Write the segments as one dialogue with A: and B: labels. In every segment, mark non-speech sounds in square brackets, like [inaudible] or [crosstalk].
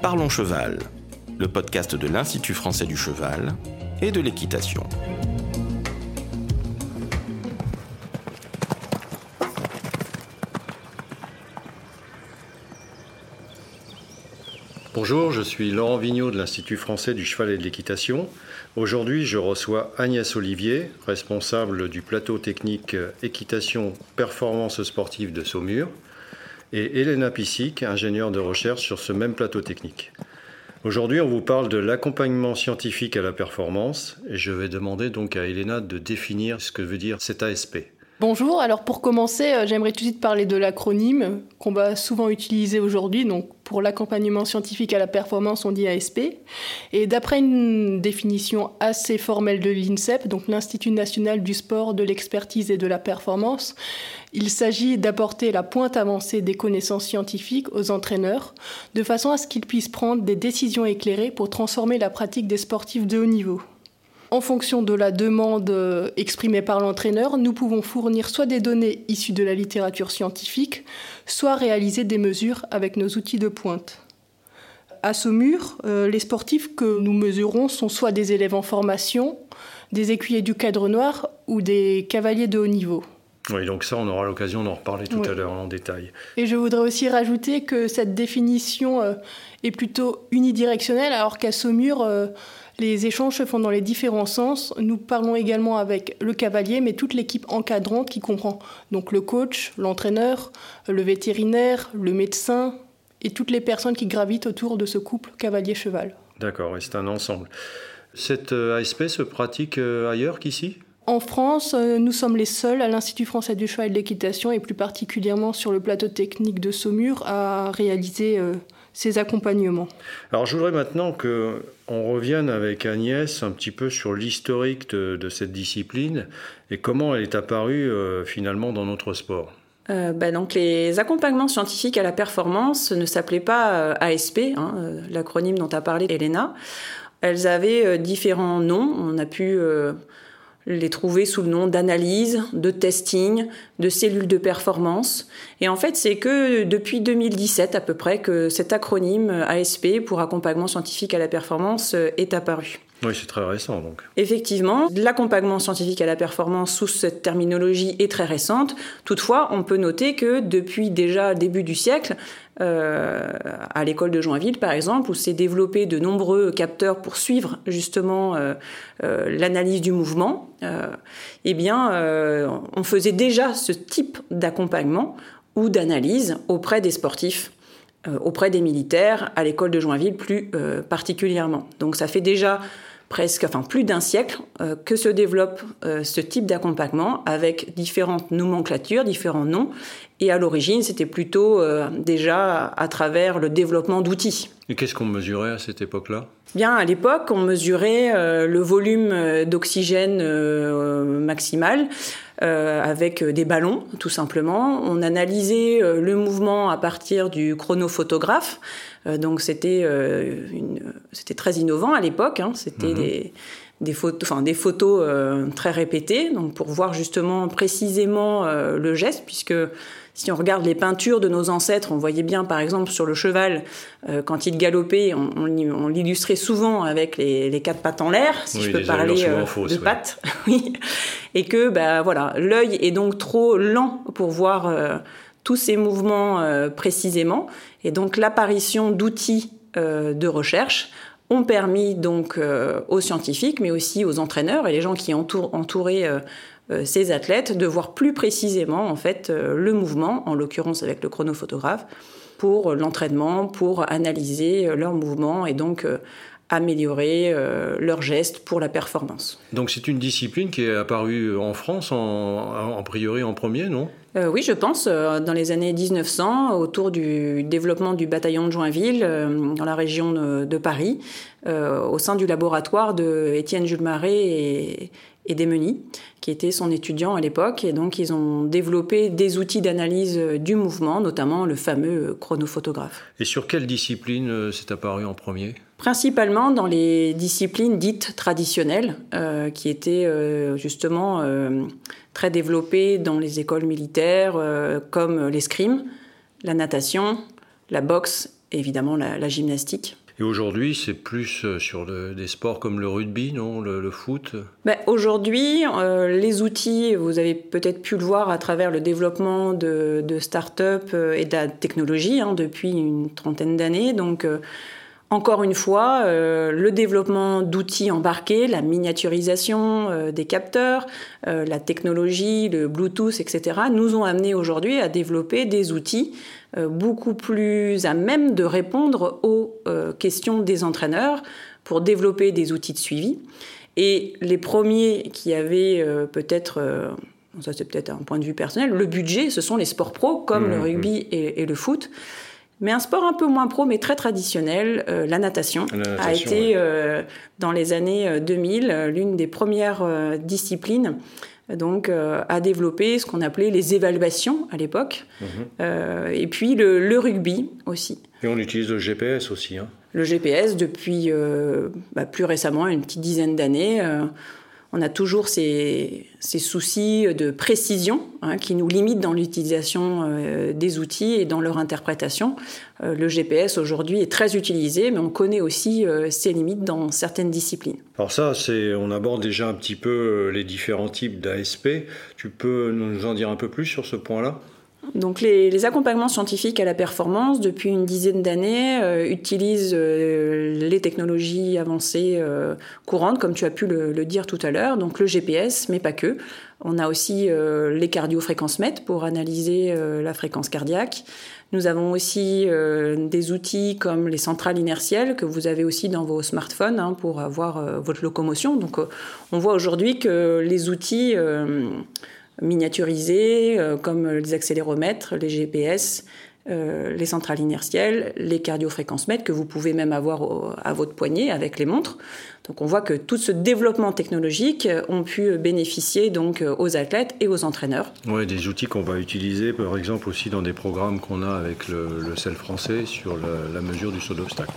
A: Parlons Cheval, le podcast de l'Institut français du cheval et de l'équitation.
B: Bonjour, je suis Laurent Vigneault de l'Institut français du cheval et de l'équitation. Aujourd'hui, je reçois Agnès Olivier, responsable du plateau technique équitation performance sportive de Saumur, et Elena Pissic, ingénieure de recherche sur ce même plateau technique. Aujourd'hui, on vous parle de l'accompagnement scientifique à la performance, et je vais demander donc à Elena de définir ce que veut dire cet ASP.
C: Bonjour, alors pour commencer, euh, j'aimerais tout de suite parler de l'acronyme qu'on va souvent utiliser aujourd'hui. Donc pour l'accompagnement scientifique à la performance, on dit ASP. Et d'après une définition assez formelle de l'INSEP, donc l'Institut national du sport, de l'expertise et de la performance, il s'agit d'apporter la pointe avancée des connaissances scientifiques aux entraîneurs, de façon à ce qu'ils puissent prendre des décisions éclairées pour transformer la pratique des sportifs de haut niveau. En fonction de la demande euh, exprimée par l'entraîneur, nous pouvons fournir soit des données issues de la littérature scientifique, soit réaliser des mesures avec nos outils de pointe. À Saumur, euh, les sportifs que nous mesurons sont soit des élèves en formation, des écuyers du cadre noir ou des cavaliers de haut niveau.
B: Oui, donc ça, on aura l'occasion d'en reparler tout à l'heure en détail.
C: Et je voudrais aussi rajouter que cette définition euh, est plutôt unidirectionnelle, alors qu'à Saumur, les échanges se font dans les différents sens. Nous parlons également avec le cavalier, mais toute l'équipe encadrante qui comprend donc le coach, l'entraîneur, le vétérinaire, le médecin et toutes les personnes qui gravitent autour de ce couple cavalier-cheval.
B: D'accord, et c'est un ensemble. Cette euh, ASP se pratique euh, ailleurs qu'ici?
C: En France, euh, nous sommes les seuls à l'Institut français du cheval et de l'équitation et plus particulièrement sur le plateau technique de Saumur à réaliser ces accompagnements.
B: Alors je voudrais maintenant que on revienne avec Agnès un petit peu sur l'historique de, cette discipline et comment elle est apparue euh, finalement dans notre sport.
D: Euh, bah, donc les accompagnements scientifiques à la performance ne s'appelaient pas euh, ASP, hein, l'acronyme dont a parlé Elena. Elles avaient différents noms. On a pu les trouver sous le nom d'analyse, de testing, de cellules de performance. Et en fait, c'est que depuis 2017 à peu près que cet acronyme ASP pour accompagnement scientifique à la performance est apparu.
B: Oui, c'est très récent donc.
D: Effectivement, l'accompagnement scientifique à la performance sous cette terminologie est très récente. Toutefois, on peut noter que depuis déjà début du siècle, euh, à l'école de Joinville par exemple, où s'est développé de nombreux capteurs pour suivre justement euh, euh, l'analyse du mouvement, eh bien, on faisait déjà ce type d'accompagnement ou d'analyse auprès des sportifs auprès des militaires, à l'école de Joinville plus particulièrement. Donc ça fait déjà presque, enfin plus d'un siècle, euh, que se développe euh, ce type d'accompagnement avec différentes nomenclatures, différents noms. Et à l'origine, c'était plutôt euh, déjà à travers le développement d'outils.
B: Et qu'est-ce qu'on mesurait à cette époque-là?
D: Bien, à l'époque, on mesurait le volume d'oxygène maximal avec des ballons, tout simplement. On analysait le mouvement à partir du chronophotographe. Euh, donc c'était euh, c'était très innovant à l'époque. Hein. C'était mhm. des des photos, enfin des photos euh, très répétées, donc pour voir justement précisément le geste, puisque si on regarde les peintures de nos ancêtres, on voyait bien par exemple sur le cheval, quand il galopait, on, on, l'illustrait souvent avec les, les, quatre pattes en l'air, si je peux parler de pattes, [laughs] oui, et que bah voilà, l'œil est donc trop lent pour voir tous ces mouvements précisément. Et donc l'apparition d'outils euh, de recherche ont permis donc euh, aux scientifiques, mais aussi aux entraîneurs et les gens qui entourent, entouraient euh, ces athlètes de voir plus précisément en fait le mouvement, en l'occurrence avec le chronophotographe, pour l'entraînement, pour analyser leurs mouvements et donc améliorer leurs gestes pour la performance.
B: Donc c'est une discipline qui est apparue en France en, en priori en premier, non?
D: Euh, oui, je pense, euh, dans les années 1900, autour du développement du bataillon de Joinville, euh, dans la région de, Paris, au sein du laboratoire de Étienne Jules Marais et, et Desmeny, qui était son étudiant à l'époque. Et donc, ils ont développé des outils d'analyse du mouvement, notamment le fameux chronophotographe.
B: Et sur quelle discipline c'est apparu en premier?
D: Principalement dans les disciplines dites traditionnelles, qui étaient justement très développés dans les écoles militaires, euh, comme l'escrime, la natation, la boxe évidemment la, gymnastique.
B: Et aujourd'hui, c'est plus euh, sur des sports comme le rugby, non le, foot?
D: Ben, Aujourd'hui, euh, les outils, vous avez peut-être pu le voir à travers le développement de, start-up euh, et de la technologie hein, depuis une trentaine d'années. Donc, encore une fois, euh, le développement d'outils embarqués, la miniaturisation euh, des capteurs, euh, la technologie, le Bluetooth, etc., nous ont amené aujourd'hui à développer des outils beaucoup plus à même de répondre aux questions des entraîneurs pour développer des outils de suivi. Et les premiers qui avaient peut-être ça c'est peut-être un point de vue personnel, le budget, ce sont les sports pro comme le mmh, rugby mmh. et, le foot. Mais un sport un peu moins pro, mais très traditionnel, euh, la, natation, a été euh, dans les années 2000 euh, l'une des premières disciplines donc à développer ce qu'on appelait les évaluations à l'époque, mhm. et puis le, rugby aussi.
B: Et on utilise le GPS aussi. Hein.
D: Le GPS depuis bah, plus récemment, une petite dizaine d'années on a toujours ces, soucis de précision hein, qui nous limitent dans l'utilisation euh, des outils et dans leur interprétation. Euh, le GPS aujourd'hui est très utilisé, mais on connaît aussi euh, ses limites dans certaines disciplines.
B: Alors ça, c'est, on aborde déjà un petit peu les différents types d'ASP. Tu peux nous en dire un peu plus sur ce point-là?
D: Donc les, accompagnements scientifiques à la performance, depuis une dizaine d'années, euh, utilisent euh, les technologies avancées euh, courantes, comme tu as pu le, dire tout à l'heure, donc le GPS, mais pas que. On a aussi les cardiofréquences-mètres pour analyser la fréquence cardiaque. Nous avons aussi des outils comme les centrales inertielles que vous avez aussi dans vos smartphones hein, pour avoir votre locomotion. Donc on voit aujourd'hui que les outils miniaturisés, euh, comme les accéléromètres, les GPS, euh, les centrales inertielles, les cardiofréquences-mètres que vous pouvez même avoir à votre poignet avec les montres. Donc on voit que tout ce développement technologique ont pu bénéficier donc aux athlètes et aux entraîneurs.
B: Oui, des outils qu'on va utiliser par exemple aussi dans des programmes qu'on a avec le, le CEL français sur la, la mesure du saut d'obstacle.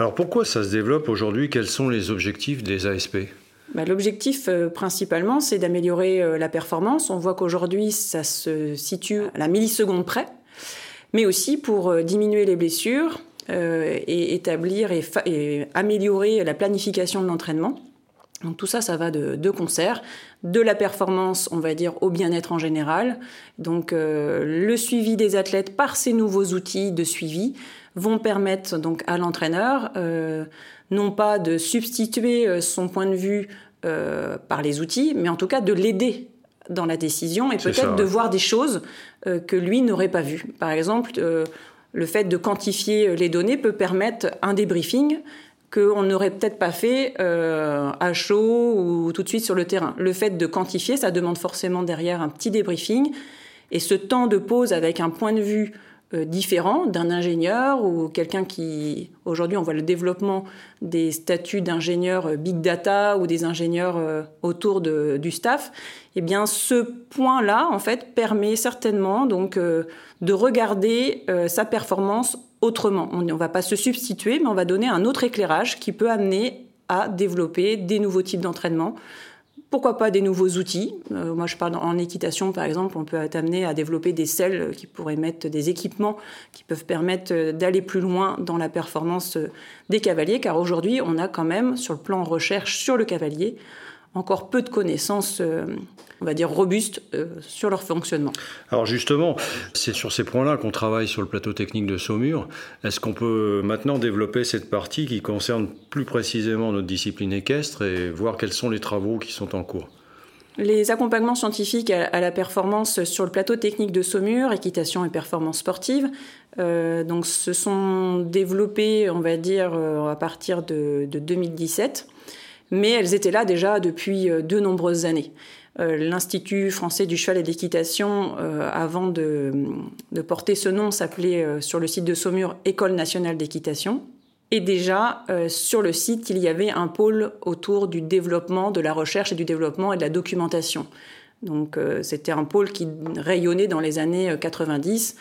B: Alors pourquoi ça se développe aujourd'hui? Quels sont les objectifs des ASP
D: bah, L'objectif euh, principalement, c'est d'améliorer euh, la performance. On voit qu'aujourd'hui, ça se situe à la milliseconde près, mais aussi pour euh, diminuer les blessures et établir et, améliorer la planification de l'entraînement. Donc tout ça, ça va de, concert, de la performance, on va dire, au bien-être en général. Donc le suivi des athlètes par ces nouveaux outils de suivi, vont permettre donc à l'entraîneur euh, non pas de substituer euh, son point de vue euh, par les outils, mais en tout cas de l'aider dans la décision et peut-être de voir des choses que lui n'aurait pas vues. Par exemple, le fait de quantifier les données peut permettre un débriefing qu'on n'aurait peut-être pas fait à chaud ou tout de suite sur le terrain. Le fait de quantifier, ça demande forcément derrière un petit débriefing. Et ce temps de pause avec un point de vue différent d'un ingénieur ou quelqu'un qui aujourd'hui on voit le développement des statuts d'ingénieur euh, big data ou des ingénieurs euh, autour de, du staff eh bien ce point là en fait permet certainement donc de regarder sa performance autrement. On ne va pas se substituer mais on va donner un autre éclairage qui peut amener à développer des nouveaux types d'entraînement pourquoi pas des nouveaux outils? Euh, Moi, je parle en équitation, par exemple, on peut être amené à développer des selles qui pourraient mettre des équipements qui peuvent permettre euh, d'aller plus loin dans la performance euh, des cavaliers, car aujourd'hui, on a quand même, sur le plan recherche sur le cavalier, encore peu de connaissances, euh, on va dire, robustes euh, sur leur fonctionnement.
B: Alors justement, c'est sur ces points-là qu'on travaille sur le plateau technique de Saumur. Est-ce qu'on peut maintenant développer cette partie qui concerne plus précisément notre discipline équestre et voir quels sont les travaux qui sont en cours?
D: Les accompagnements scientifiques à la performance sur le plateau technique de Saumur, équitation et performance sportive, euh, donc se sont développés, on va dire, à partir de, de 2017 mais elles étaient là déjà depuis euh, de nombreuses années. Euh, L'Institut français du cheval et de l'équitation, euh, avant de, porter ce nom, s'appelait sur le site de Saumur École nationale d'équitation. Et déjà, sur le site, il y avait un pôle autour du développement, de la recherche et du développement et de la documentation. Donc c'était un pôle qui rayonnait dans les années 90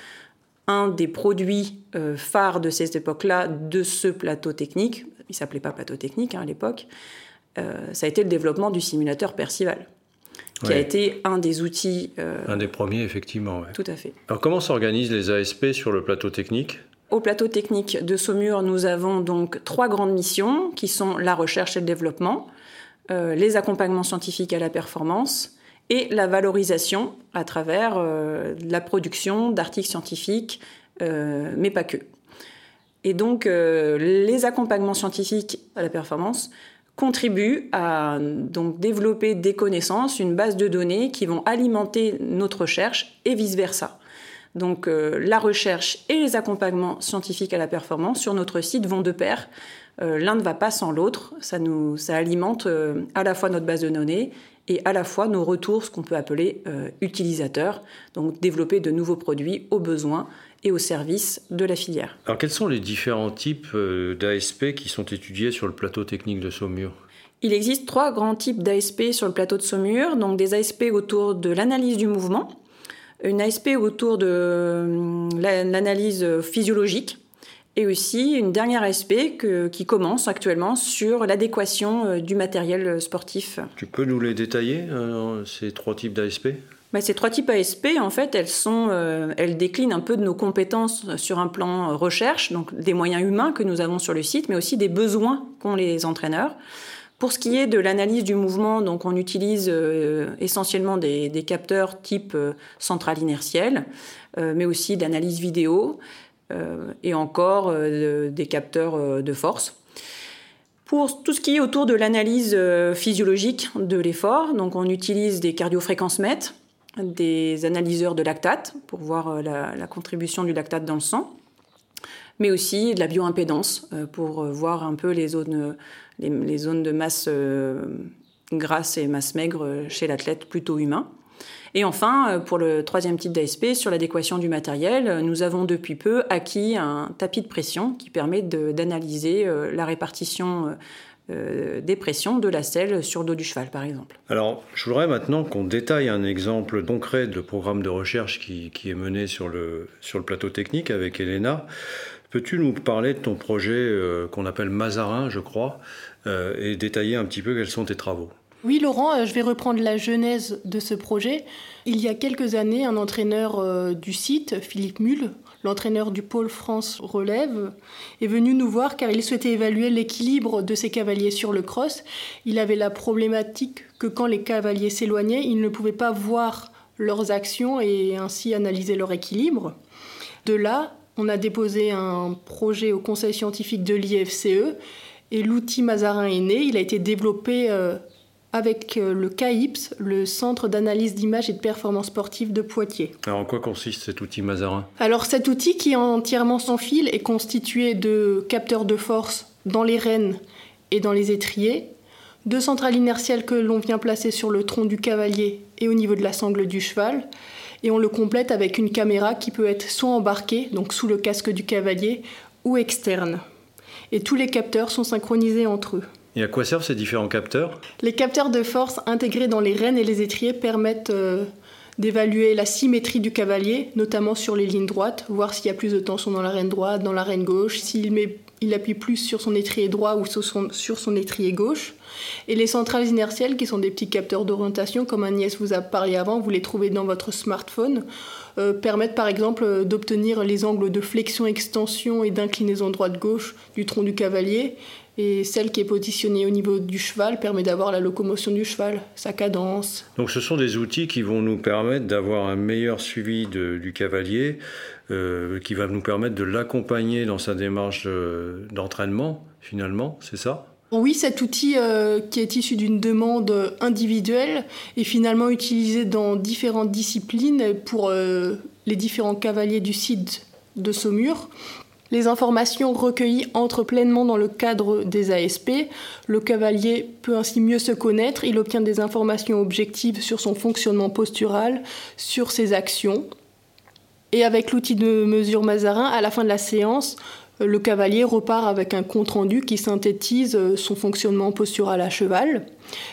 D: un des produits phares de cette époque-là, de ce plateau technique, il s'appelait pas plateau technique hein, à l'époque, ça a été le développement du simulateur Percival qui a été un des outils.
B: Euh, un des premiers, effectivement.
D: Tout à fait.
B: Alors, comment s'organisent les ASP sur le plateau technique?
D: Au plateau technique de Saumur, nous avons donc trois grandes missions qui sont la recherche et le développement, euh, les accompagnements scientifiques à la performance et la valorisation à travers euh, la production d'articles scientifiques, mais pas que. Et donc, les accompagnements scientifiques à la performance contribue à donc développer des connaissances, une base de données qui vont alimenter notre recherche et vice-versa. Donc euh, la recherche et les accompagnements scientifiques à la performance sur notre site vont de pair. Euh, l'un ne va pas sans l'autre. Ça, nous, ça alimente euh, à la fois notre base de données et à la fois nos retours, ce qu'on peut appeler utilisateurs. Donc développer de nouveaux produits aux besoins et au service de la filière.
B: Alors quels sont les différents types d'ASP qui sont étudiés sur le plateau technique de Saumur?
D: Il existe trois grands types d'ASP sur le plateau de Saumur, donc des ASP autour de l'analyse du mouvement, une ASP autour de hum, l'analyse physiologique, et aussi une dernière ASP qui commence actuellement sur l'adéquation euh, du matériel sportif.
B: Tu peux nous les détailler, euh, ces trois types d'ASP
D: bah, ces trois types ASP, en fait, elles, sont, euh, elles déclinent un peu de nos compétences sur un plan recherche, donc des moyens humains que nous avons sur le site, mais aussi des besoins qu'ont les entraîneurs. Pour ce qui est de l'analyse du mouvement, donc on utilise euh, essentiellement des, capteurs type euh, centrale inertielle, mais aussi d'analyse vidéo et encore des capteurs de force. Pour tout ce qui est autour de l'analyse physiologique de l'effort, donc on utilise des cardiofréquences mètres des analyseurs de lactate pour voir euh, la, contribution du lactate dans le sang, mais aussi de la bioimpédance euh, pour euh, voir un peu les zones, les, zones de masse grasse et masse maigre chez l'athlète plutôt humain. Et enfin, pour le troisième type d'ASP, sur l'adéquation du matériel, nous avons depuis peu acquis un tapis de pression qui permet d'analyser la répartition euh, des pressions de la selle sur le dos du cheval, par exemple.
B: Alors, je voudrais maintenant qu'on détaille un exemple concret de programme de recherche qui, est mené sur le, sur le plateau technique avec Elena. Peux-tu nous parler de ton projet euh, qu'on appelle Mazarin, je crois, euh, et détailler un petit peu quels sont tes travaux?
C: Oui, Laurent, je vais reprendre la genèse de ce projet. Il y a quelques années, un entraîneur du site, Philippe Mulle, l'entraîneur du pôle France relève, est venu nous voir car il souhaitait évaluer l'équilibre de ses cavaliers sur le cross. Il avait la problématique que quand les cavaliers s'éloignaient, il ne pouvait pas voir leurs actions et ainsi analyser leur équilibre. De là, on a déposé un projet au conseil scientifique de l'IFCE et l'outil Mazarin est né. Il a été développé euh, avec euh, le CAIPS, le Centre d'analyse d'image et de performance sportive de Poitiers.
B: Alors en quoi consiste cet outil Mazarin?
C: Alors cet outil qui est entièrement sans fil est constitué de capteurs de force dans les rênes et dans les étriers, de centrales inertielles que l'on vient placer sur le tronc du cavalier et au niveau de la sangle du cheval, et on le complète avec une caméra qui peut être soit embarquée, donc sous le casque du cavalier, ou externe. Et tous les capteurs sont synchronisés entre eux.
B: Et à quoi servent ces différents capteurs?
C: Les capteurs de force intégrés dans les rênes et les étriers permettent euh, d'évaluer la symétrie du cavalier, notamment sur les lignes droites, voir s'il y a plus de tension dans la reine droite, dans la reine gauche, s'il il appuie plus sur son étrier droit ou sur son, étrier gauche. Et les centrales inertielles, qui sont des petits capteurs d'orientation, comme Agnès vous a parlé avant, vous les trouvez dans votre smartphone, euh, permettent par exemple d'obtenir les angles de flexion, extension et d'inclinaison droite-gauche du tronc du cavalier et celle qui est positionnée au niveau du cheval permet d'avoir la locomotion du cheval, sa cadence.
B: Donc ce sont des outils qui vont nous permettre d'avoir un meilleur suivi du cavalier, euh, qui va nous permettre de l'accompagner dans sa démarche d'entraînement, finalement, c'est ça?
C: Oui, cet outil euh, qui est issu d'une demande individuelle est finalement utilisé dans différentes disciplines pour euh, les différents cavaliers du site de Saumur. Les informations recueillies entrent pleinement dans le cadre des ASP. Le cavalier peut ainsi mieux se connaître. Il obtient des informations objectives sur son fonctionnement postural, sur ses actions. Et avec l'outil de mesure Mazarin, à la fin de la séance, le cavalier repart avec un compte-rendu qui synthétise euh, son fonctionnement postural à cheval.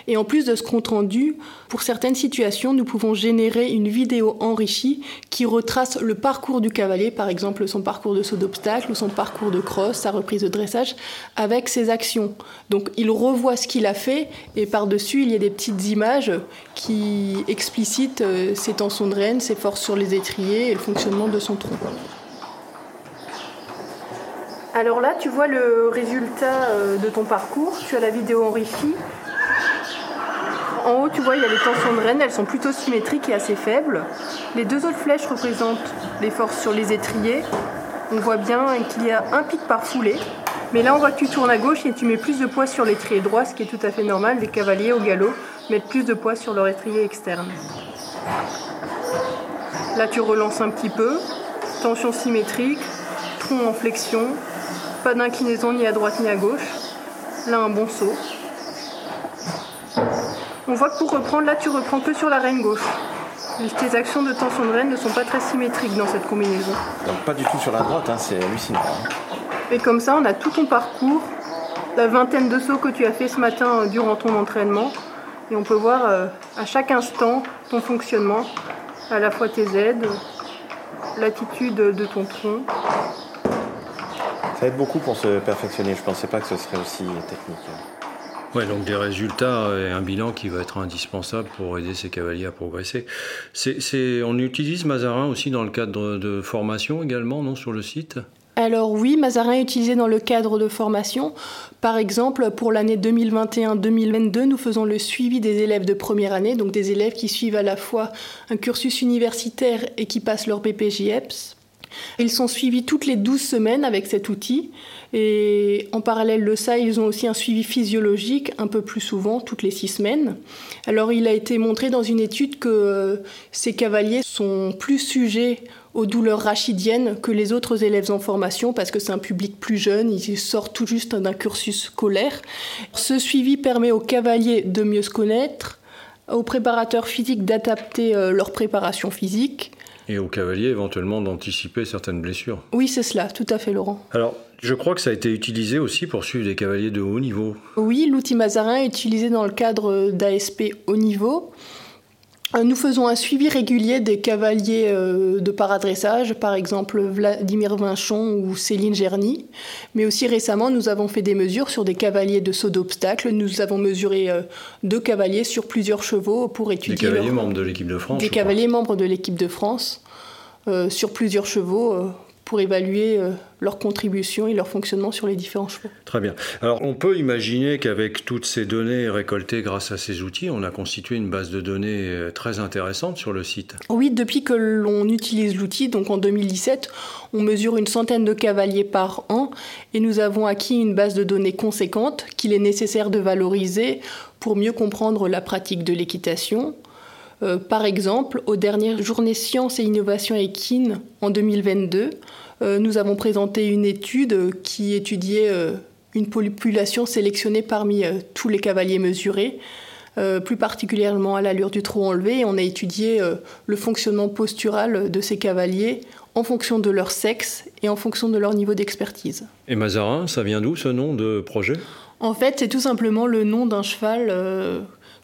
C: Et en plus de ce compte-rendu, pour certaines situations, nous pouvons générer une vidéo enrichie qui retrace le parcours du cavalier, par exemple son parcours de saut d'obstacle ou son parcours de crosse, sa reprise de dressage, avec ses actions. Donc il revoit ce qu'il a fait et par-dessus, il y a des petites images qui explicitent euh, ses tensions de rêne, ses forces sur les étriers et le fonctionnement de son tronc. Alors là, tu vois le résultat euh, de ton parcours. Tu as la vidéo enrichie. En haut, tu vois, il y a les tensions de rêne. Elles sont plutôt symétriques et assez faibles. Les deux autres flèches représentent les forces sur les étriers. On voit bien qu'il y a un pic par foulée. Mais là, on voit que tu tournes à gauche et tu mets plus de poids sur l'étrier droit, ce qui est tout à fait normal. Les cavaliers au galop mettent plus de poids sur leur étrier externe. Là, tu relances un petit peu. Tension symétrique, tronc en flexion, pas d'inclinaison ni à droite ni à gauche. Là, un bon saut. On voit que pour reprendre, là, tu reprends que sur la reine gauche. Tes actions de tension de reine ne sont pas très symétriques dans cette combinaison.
A: Donc pas du tout sur la droite, hein, c'est hallucinant. Hein.
C: Et comme ça, on a tout ton parcours, la vingtaine de sauts que tu as fait ce matin euh, durant ton entraînement. Et on peut voir euh, à chaque instant ton fonctionnement, à la fois tes aides, l'attitude de ton tronc,
A: ça aide beaucoup pour se perfectionner. Je ne pensais pas que ce serait aussi technique.
B: Ouais, donc des résultats et un bilan qui va être indispensable pour aider ces cavaliers à progresser. C'est, on utilise Mazarin aussi dans le cadre de formation également, non, sur le site?
C: Alors oui, Mazarin est utilisé dans le cadre de formation. Par exemple, pour l'année 2021-2022, nous faisons le suivi des élèves de première année, donc des élèves qui suivent à la fois un cursus universitaire et qui passent leur BPJEPS. Ils sont suivis toutes les 12 semaines avec cet outil. Et en parallèle de ça, ils ont aussi un suivi physiologique un peu plus souvent, toutes les 6 semaines. Alors il a été montré dans une étude que euh, ces cavaliers sont plus sujets aux douleurs rachidiennes que les autres élèves en formation parce que c'est un public plus jeune, ils sortent tout juste d'un cursus scolaire. Ce suivi permet aux cavaliers de mieux se connaître, aux préparateurs physiques d'adapter euh, leur préparation physique,
B: et aux cavaliers éventuellement d'anticiper certaines blessures.
C: Oui, c'est cela, tout à fait, Laurent.
B: Alors, je crois que ça a été utilisé aussi pour suivre des cavaliers de haut niveau.
C: Oui, l'outil Mazarin est utilisé dans le cadre d'ASP haut niveau. Euh, nous faisons un suivi régulier des cavaliers euh, de paradressage, par exemple Vladimir Vinchon ou Céline Gerny. Mais aussi récemment, nous avons fait des mesures sur des cavaliers de saut d'obstacle. Nous avons mesuré euh, deux cavaliers sur plusieurs chevaux pour étudier.
B: Des cavaliers membres de l'équipe de France.
C: Des cavaliers membres de l'équipe de France sur plusieurs chevaux pour évaluer euh, leur contribution et leur fonctionnement sur les différents chevaux.
B: Très bien. Alors on peut imaginer qu'avec toutes ces données récoltées grâce à ces outils, on a constitué une base de données euh, très intéressante sur le site.
C: Oui, depuis que l'on utilise l'outil, donc en 2017, on mesure une centaine de cavaliers par an et nous avons acquis une base de données conséquente qu'il est nécessaire de valoriser pour mieux comprendre la pratique de l'équitation, euh, par exemple, aux dernières journées sciences et innovation équines en 2022, euh, nous avons présenté une étude qui étudiait euh, une population sélectionnée parmi tous les cavaliers mesurés, plus particulièrement à l'allure du trot enlevé. Et on a étudié le fonctionnement postural de ces cavaliers en fonction de leur sexe et en fonction de leur niveau d'expertise.
B: Et Mazarin, ça vient d'où ce nom de projet?
C: En fait, c'est tout simplement le nom d'un cheval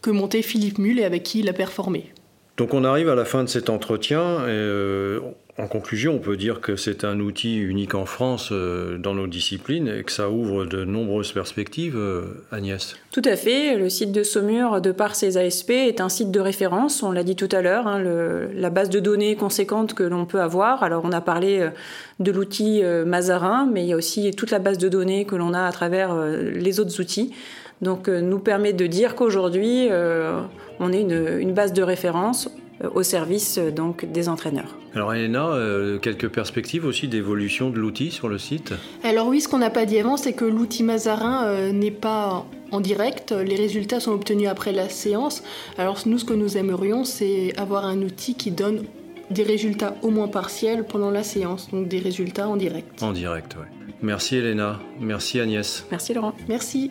C: que montait Philippe Mull et avec qui il a performé.
B: Donc on arrive à la fin de cet entretien. Et, euh, en conclusion, on peut dire que c'est un outil unique en France euh, dans nos disciplines et que ça ouvre de nombreuses perspectives, euh, Agnès.
D: Tout à fait. Le site de Saumur, de par ses ASP, est un site de référence. On l'a dit tout à l'heure, hein, la base de données conséquente que l'on peut avoir. Alors on a parlé de l'outil Mazarin, mais il y a aussi toute la base de données que l'on a à travers les autres outils. Donc euh, nous permet de dire qu'aujourd'hui, euh, on est une, base de référence euh, au service donc des entraîneurs.
B: Alors Elena, quelques perspectives aussi d'évolution de l'outil sur le site?
C: Alors oui, ce qu'on n'a pas dit avant, c'est que l'outil Mazarin n'est pas en direct, les résultats sont obtenus après la séance. Alors nous, ce que nous aimerions, c'est avoir un outil qui donne des résultats au moins partiels pendant la séance, donc des résultats en direct.
B: En direct, oui. Merci Elena, merci Agnès.
D: Merci Laurent.
C: Merci.